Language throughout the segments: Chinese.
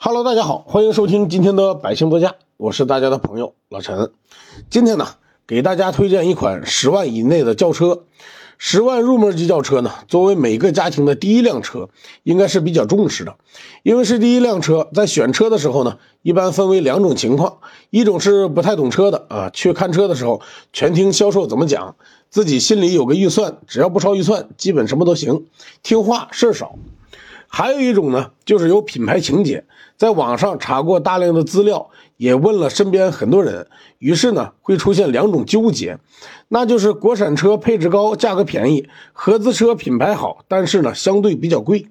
Hello，大家好，欢迎收听今天的百姓座驾，我是大家的朋友老陈。今天呢，给大家推荐一款十万以内的轿车。十万入门级轿车呢，作为每个家庭的第一辆车，应该是比较重视的，因为是第一辆车，在选车的时候呢，一般分为两种情况：一种是不太懂车的啊，去看车的时候全听销售怎么讲，自己心里有个预算，只要不超预算，基本什么都行，听话事儿少；还有一种呢，就是有品牌情节，在网上查过大量的资料。也问了身边很多人，于是呢会出现两种纠结，那就是国产车配置高，价格便宜；合资车品牌好，但是呢相对比较贵。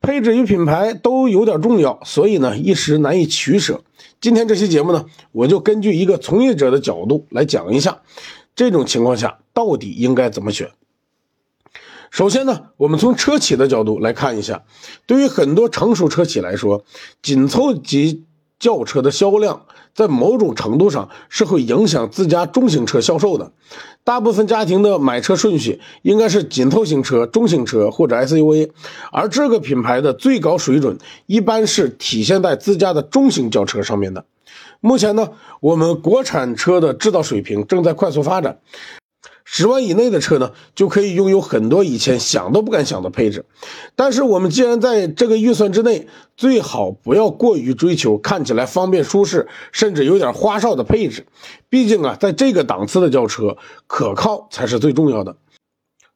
配置与品牌都有点重要，所以呢一时难以取舍。今天这期节目呢，我就根据一个从业者的角度来讲一下，这种情况下到底应该怎么选。首先呢，我们从车企的角度来看一下，对于很多成熟车企来说，紧凑级。轿车的销量在某种程度上是会影响自家中型车销售的。大部分家庭的买车顺序应该是紧凑型车、中型车或者 SUV，而这个品牌的最高水准一般是体现在自家的中型轿车上面的。目前呢，我们国产车的制造水平正在快速发展。十万以内的车呢，就可以拥有很多以前想都不敢想的配置。但是我们既然在这个预算之内，最好不要过于追求看起来方便舒适，甚至有点花哨的配置。毕竟啊，在这个档次的轿车，可靠才是最重要的。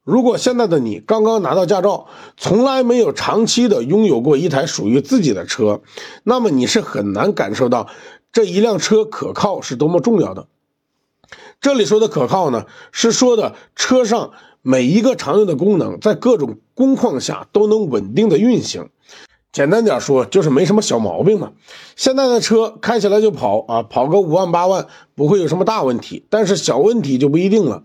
如果现在的你刚刚拿到驾照，从来没有长期的拥有过一台属于自己的车，那么你是很难感受到这一辆车可靠是多么重要的。这里说的可靠呢，是说的车上每一个常用的功能，在各种工况下都能稳定的运行。简单点说，就是没什么小毛病嘛。现在的车开起来就跑啊，跑个五万八万不会有什么大问题，但是小问题就不一定了。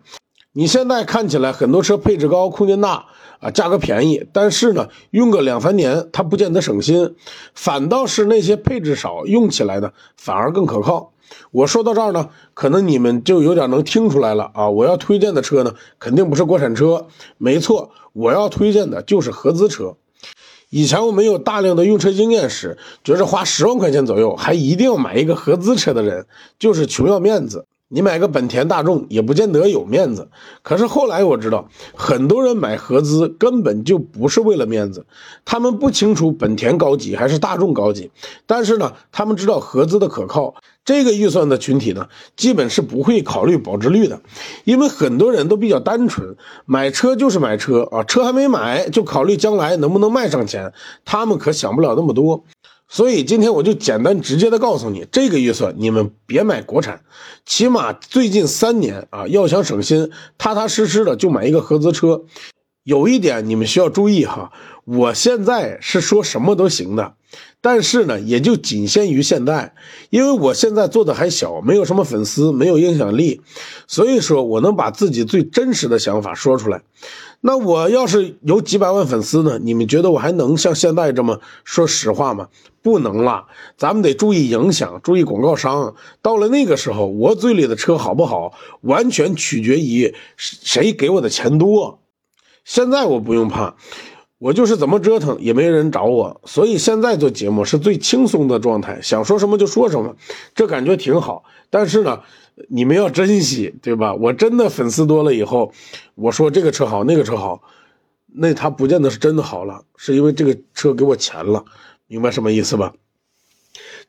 你现在看起来很多车配置高、空间大啊，价格便宜，但是呢，用个两三年它不见得省心，反倒是那些配置少、用起来呢反而更可靠。我说到这儿呢，可能你们就有点能听出来了啊！我要推荐的车呢，肯定不是国产车，没错，我要推荐的就是合资车。以前我没有大量的用车经验时，觉着花十万块钱左右还一定要买一个合资车的人，就是穷要面子。你买个本田大众也不见得有面子，可是后来我知道，很多人买合资根本就不是为了面子，他们不清楚本田高级还是大众高级，但是呢，他们知道合资的可靠。这个预算的群体呢，基本是不会考虑保值率的，因为很多人都比较单纯，买车就是买车啊，车还没买就考虑将来能不能卖上钱，他们可想不了那么多。所以今天我就简单直接的告诉你，这个预算你们别买国产，起码最近三年啊，要想省心，踏踏实实的就买一个合资车。有一点你们需要注意哈，我现在是说什么都行的。但是呢，也就仅限于现在，因为我现在做的还小，没有什么粉丝，没有影响力，所以说我能把自己最真实的想法说出来。那我要是有几百万粉丝呢？你们觉得我还能像现在这么说实话吗？不能了，咱们得注意影响，注意广告商。到了那个时候，我嘴里的车好不好，完全取决于谁给我的钱多。现在我不用怕。我就是怎么折腾也没人找我，所以现在做节目是最轻松的状态，想说什么就说什么，这感觉挺好。但是呢，你们要珍惜，对吧？我真的粉丝多了以后，我说这个车好，那个车好，那他不见得是真的好了，是因为这个车给我钱了，明白什么意思吧？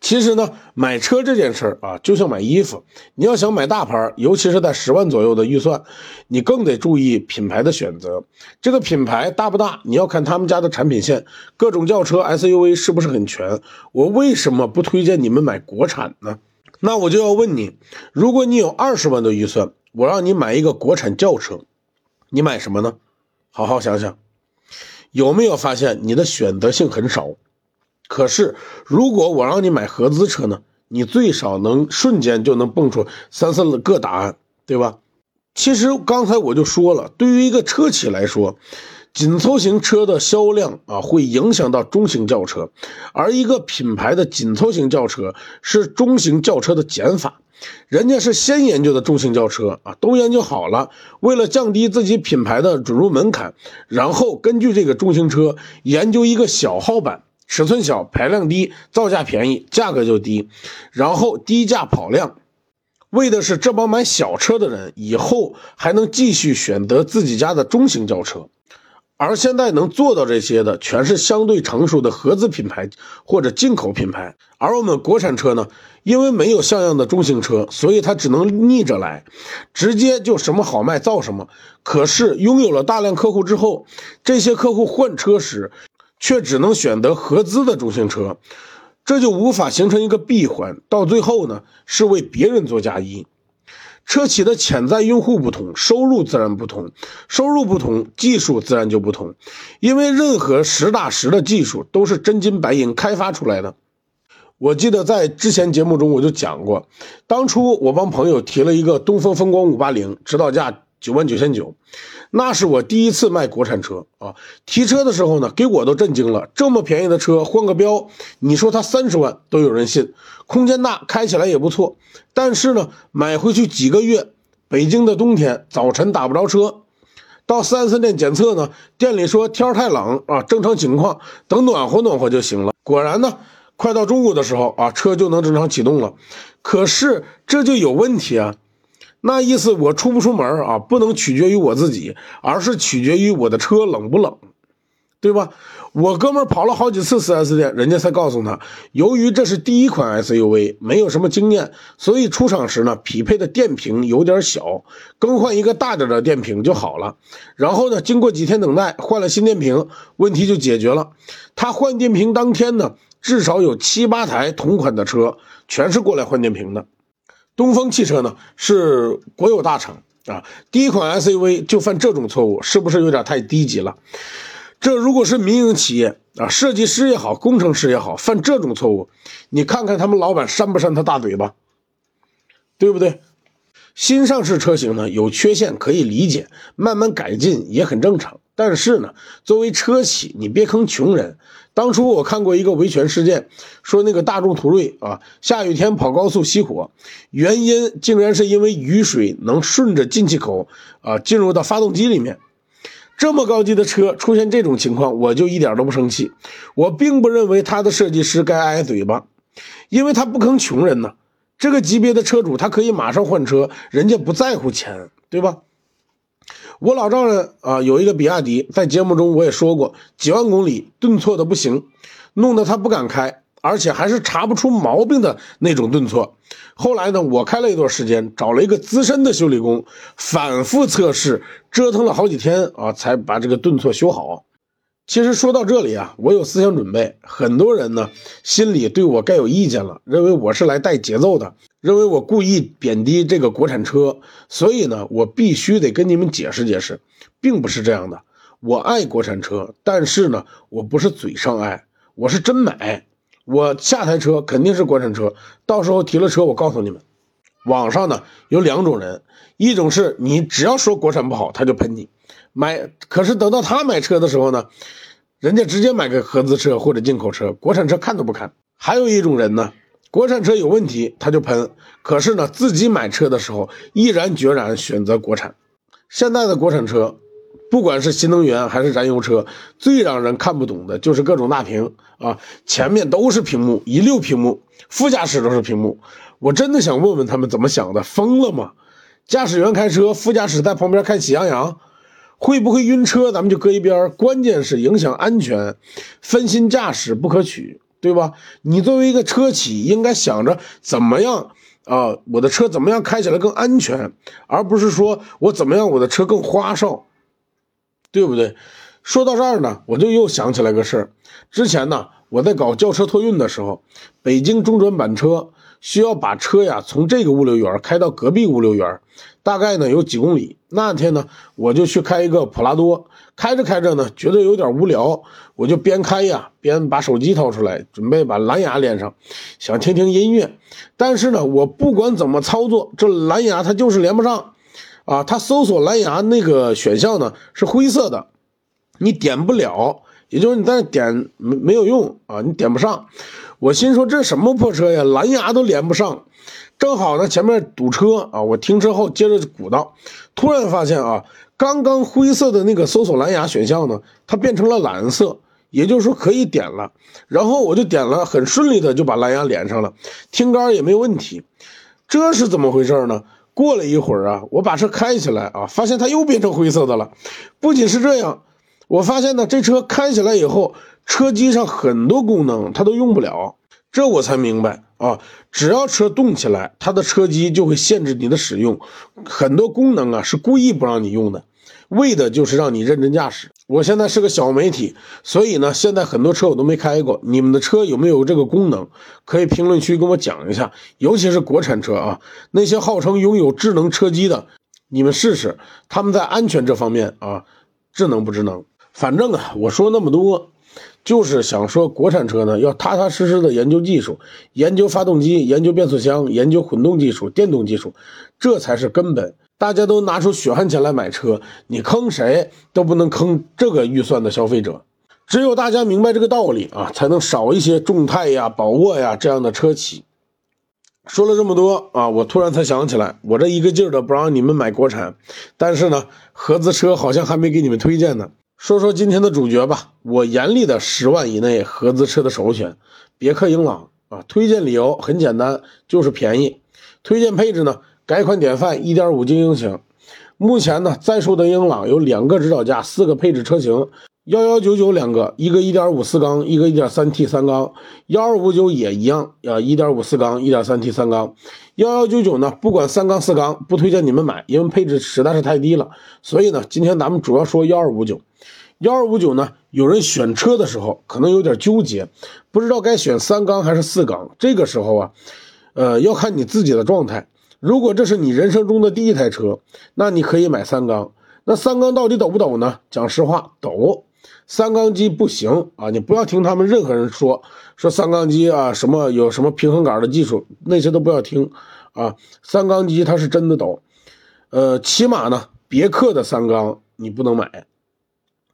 其实呢，买车这件事儿啊，就像买衣服，你要想买大牌，尤其是在十万左右的预算，你更得注意品牌的选择。这个品牌大不大，你要看他们家的产品线，各种轿车 SUV 是不是很全。我为什么不推荐你们买国产呢？那我就要问你，如果你有二十万的预算，我让你买一个国产轿车，你买什么呢？好好想想，有没有发现你的选择性很少？可是，如果我让你买合资车呢？你最少能瞬间就能蹦出三四个答案，对吧？其实刚才我就说了，对于一个车企来说，紧凑型车的销量啊，会影响到中型轿车，而一个品牌的紧凑型轿车是中型轿车的减法。人家是先研究的中型轿车啊，都研究好了，为了降低自己品牌的准入门槛，然后根据这个中型车研究一个小号版。尺寸小，排量低，造价便宜，价格就低，然后低价跑量，为的是这帮买小车的人以后还能继续选择自己家的中型轿车。而现在能做到这些的，全是相对成熟的合资品牌或者进口品牌。而我们国产车呢，因为没有像样的中型车，所以它只能逆着来，直接就什么好卖造什么。可是拥有了大量客户之后，这些客户换车时，却只能选择合资的中型车，这就无法形成一个闭环，到最后呢，是为别人做嫁衣。车企的潜在用户不同，收入自然不同，收入不同，技术自然就不同。因为任何实打实的技术都是真金白银开发出来的。我记得在之前节目中我就讲过，当初我帮朋友提了一个东风风光五八零，指导价九万九千九。那是我第一次卖国产车啊！提车的时候呢，给我都震惊了。这么便宜的车换个标，你说它三十万都有人信，空间大，开起来也不错。但是呢，买回去几个月，北京的冬天早晨打不着车，到 4S 店检测呢，店里说天太冷啊，正常情况，等暖和暖和就行了。果然呢，快到中午的时候啊，车就能正常启动了。可是这就有问题啊！那意思我出不出门啊，不能取决于我自己，而是取决于我的车冷不冷，对吧？我哥们跑了好几次 4S 店，人家才告诉他，由于这是第一款 SUV，没有什么经验，所以出厂时呢，匹配的电瓶有点小，更换一个大点的电瓶就好了。然后呢，经过几天等待，换了新电瓶，问题就解决了。他换电瓶当天呢，至少有七八台同款的车全是过来换电瓶的。东风汽车呢是国有大厂啊，第一款 SUV 就犯这种错误，是不是有点太低级了？这如果是民营企业啊，设计师也好，工程师也好，犯这种错误，你看看他们老板扇不扇他大嘴巴，对不对？新上市车型呢有缺陷可以理解，慢慢改进也很正常。但是呢，作为车企，你别坑穷人。当初我看过一个维权事件，说那个大众途锐啊，下雨天跑高速熄火，原因竟然是因为雨水能顺着进气口啊进入到发动机里面。这么高级的车出现这种情况，我就一点都不生气。我并不认为他的设计师该挨嘴巴，因为他不坑穷人呢。这个级别的车主，他可以马上换车，人家不在乎钱，对吧？我老丈人啊，有一个比亚迪，在节目中我也说过，几万公里顿挫的不行，弄得他不敢开，而且还是查不出毛病的那种顿挫。后来呢，我开了一段时间，找了一个资深的修理工，反复测试，折腾了好几天啊，才把这个顿挫修好。其实说到这里啊，我有思想准备。很多人呢，心里对我该有意见了，认为我是来带节奏的，认为我故意贬低这个国产车。所以呢，我必须得跟你们解释解释，并不是这样的。我爱国产车，但是呢，我不是嘴上爱，我是真买。我下台车肯定是国产车，到时候提了车，我告诉你们。网上呢有两种人，一种是你只要说国产不好，他就喷你。买，可是等到他买车的时候呢，人家直接买个合资车或者进口车，国产车看都不看。还有一种人呢，国产车有问题他就喷，可是呢自己买车的时候毅然决然选择国产。现在的国产车，不管是新能源还是燃油车，最让人看不懂的就是各种大屏啊，前面都是屏幕，一溜屏幕，副驾驶都是屏幕。我真的想问问他们怎么想的，疯了吗？驾驶员开车，副驾驶在旁边看喜羊羊。会不会晕车，咱们就搁一边关键是影响安全，分心驾驶不可取，对吧？你作为一个车企，应该想着怎么样啊，我的车怎么样开起来更安全，而不是说我怎么样我的车更花哨，对不对？说到这儿呢，我就又想起来个事儿。之前呢，我在搞轿车托运的时候，北京中转板车需要把车呀从这个物流园开到隔壁物流园。大概呢有几公里。那天呢，我就去开一个普拉多，开着开着呢，觉得有点无聊，我就边开呀边把手机掏出来，准备把蓝牙连上，想听听音乐。但是呢，我不管怎么操作，这蓝牙它就是连不上啊。它搜索蓝牙那个选项呢是灰色的，你点不了，也就是你在那点没没有用啊，你点不上。我心说这什么破车呀，蓝牙都连不上。正好呢，前面堵车啊，我停车后接着鼓捣，突然发现啊，刚刚灰色的那个搜索蓝牙选项呢，它变成了蓝色，也就是说可以点了。然后我就点了，很顺利的就把蓝牙连上了，听歌也没有问题。这是怎么回事呢？过了一会儿啊，我把车开起来啊，发现它又变成灰色的了。不仅是这样，我发现呢，这车开起来以后，车机上很多功能它都用不了。这我才明白啊，只要车动起来，它的车机就会限制你的使用，很多功能啊是故意不让你用的。为的就是让你认真驾驶。我现在是个小媒体，所以呢，现在很多车我都没开过。你们的车有没有这个功能？可以评论区跟我讲一下。尤其是国产车啊，那些号称拥有智能车机的，你们试试，他们在安全这方面啊，智能不智能？反正啊，我说那么多，就是想说，国产车呢，要踏踏实实的研究技术，研究发动机，研究变速箱，研究混动技术、电动技术，这才是根本。大家都拿出血汗钱来买车，你坑谁都不能坑这个预算的消费者。只有大家明白这个道理啊，才能少一些众泰呀、宝沃呀这样的车企。说了这么多啊，我突然才想起来，我这一个劲儿的不让你们买国产，但是呢，合资车好像还没给你们推荐呢。说说今天的主角吧，我严厉的十万以内合资车的首选，别克英朗啊。推荐理由很简单，就是便宜。推荐配置呢？改款典范1.5精英型，目前呢在售的英朗有两个指导价，四个配置车型，幺幺九九两个，一个1.5四缸，一个 1.3T 三缸，幺二五九也一样，啊1.5四缸，1.3T 三缸，幺幺九九呢不管三缸四缸，不推荐你们买，因为配置实在是太低了。所以呢，今天咱们主要说幺二五九，幺二五九呢，有人选车的时候可能有点纠结，不知道该选三缸还是四缸，这个时候啊，呃要看你自己的状态。如果这是你人生中的第一台车，那你可以买三缸。那三缸到底抖不抖呢？讲实话，抖。三缸机不行啊！你不要听他们任何人说说三缸机啊，什么有什么平衡杆的技术，那些都不要听啊。三缸机它是真的抖。呃，起码呢，别克的三缸你不能买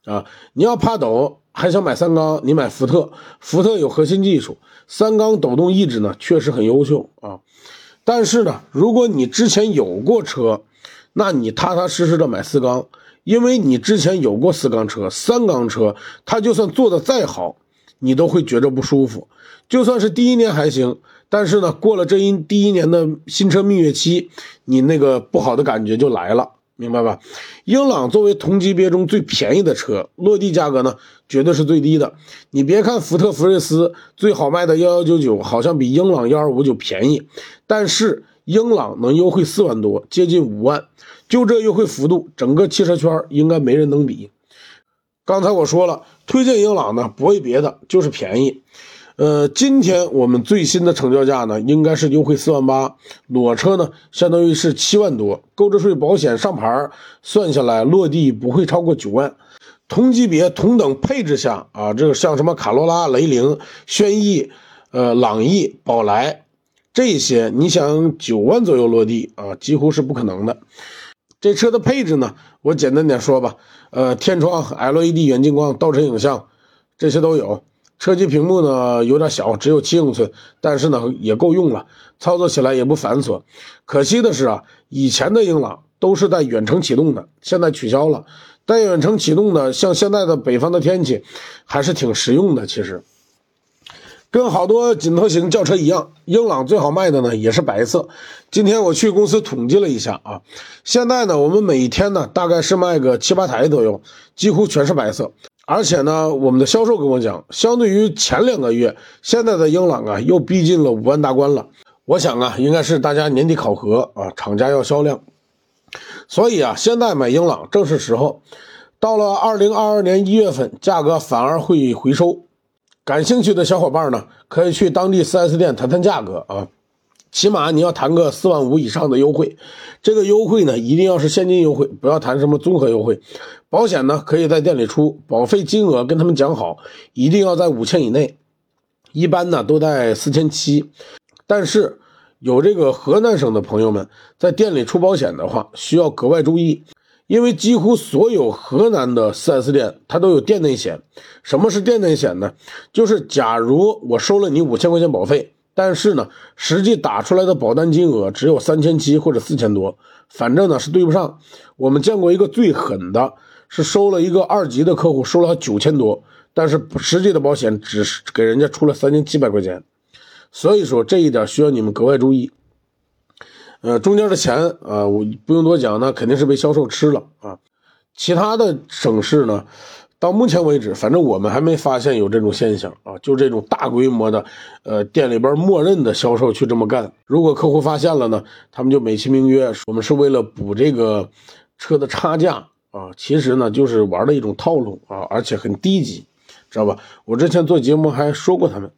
啊。你要怕抖，还想买三缸，你买福特。福特有核心技术，三缸抖动抑制呢，确实很优秀啊。但是呢，如果你之前有过车，那你踏踏实实的买四缸，因为你之前有过四缸车、三缸车，它就算做的再好，你都会觉着不舒服。就算是第一年还行，但是呢，过了这一第一年的新车蜜月期，你那个不好的感觉就来了。明白吧？英朗作为同级别中最便宜的车，落地价格呢绝对是最低的。你别看福特福睿斯最好卖的幺幺九九好像比英朗幺二五九便宜，但是英朗能优惠四万多，接近五万，就这优惠幅度，整个汽车圈应该没人能比。刚才我说了，推荐英朗呢不为别的，就是便宜。呃，今天我们最新的成交价呢，应该是优惠四万八，裸车呢相当于是七万多，购置税、保险、上牌算下来落地不会超过九万。同级别、同等配置下啊，这个像什么卡罗拉、雷凌、轩逸、呃朗逸、宝来这些，你想九万左右落地啊，几乎是不可能的。这车的配置呢，我简单点说吧，呃，天窗、LED 远近光、倒车影像这些都有。车机屏幕呢有点小，只有七英寸，但是呢也够用了，操作起来也不繁琐。可惜的是啊，以前的英朗都是带远程启动的，现在取消了。带远程启动的，像现在的北方的天气，还是挺实用的。其实，跟好多紧凑型轿车一样，英朗最好卖的呢也是白色。今天我去公司统计了一下啊，现在呢我们每一天呢大概是卖个七八台左右，几乎全是白色。而且呢，我们的销售跟我讲，相对于前两个月，现在的英朗啊又逼近了五万大关了。我想啊，应该是大家年底考核啊，厂家要销量，所以啊，现在买英朗正是时候。到了二零二二年一月份，价格反而会回收。感兴趣的小伙伴呢，可以去当地 4S 店谈谈价格啊。起码你要谈个四万五以上的优惠，这个优惠呢一定要是现金优惠，不要谈什么综合优惠。保险呢可以在店里出，保费金额跟他们讲好，一定要在五千以内，一般呢都在四千七。但是有这个河南省的朋友们在店里出保险的话，需要格外注意，因为几乎所有河南的 4S 店它都有店内险。什么是店内险呢？就是假如我收了你五千块钱保费。但是呢，实际打出来的保单金额只有三千七或者四千多，反正呢是对不上。我们见过一个最狠的，是收了一个二级的客户，收了九千多，但是实际的保险只是给人家出了三千七百块钱，所以说这一点需要你们格外注意。呃，中间的钱啊，我不用多讲，那肯定是被销售吃了啊。其他的省市呢，到目前为止，反正我们还没发现有这种现象啊。就这种大规模的，呃，店里边默认的销售去这么干。如果客户发现了呢，他们就美其名曰我们是为了补这个车的差价啊，其实呢就是玩的一种套路啊，而且很低级，知道吧？我之前做节目还说过他们。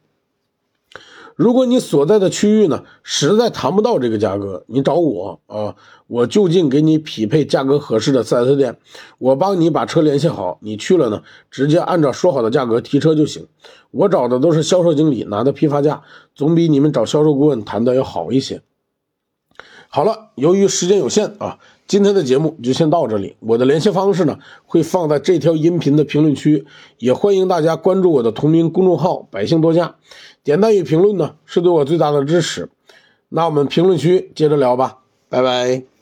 如果你所在的区域呢，实在谈不到这个价格，你找我啊，我就近给你匹配价格合适的 4S 店，我帮你把车联系好，你去了呢，直接按照说好的价格提车就行。我找的都是销售经理拿的批发价，总比你们找销售顾问谈的要好一些。好了，由于时间有限啊，今天的节目就先到这里。我的联系方式呢，会放在这条音频的评论区，也欢迎大家关注我的同名公众号“百姓多家”，点赞与评论呢是对我最大的支持。那我们评论区接着聊吧，拜拜。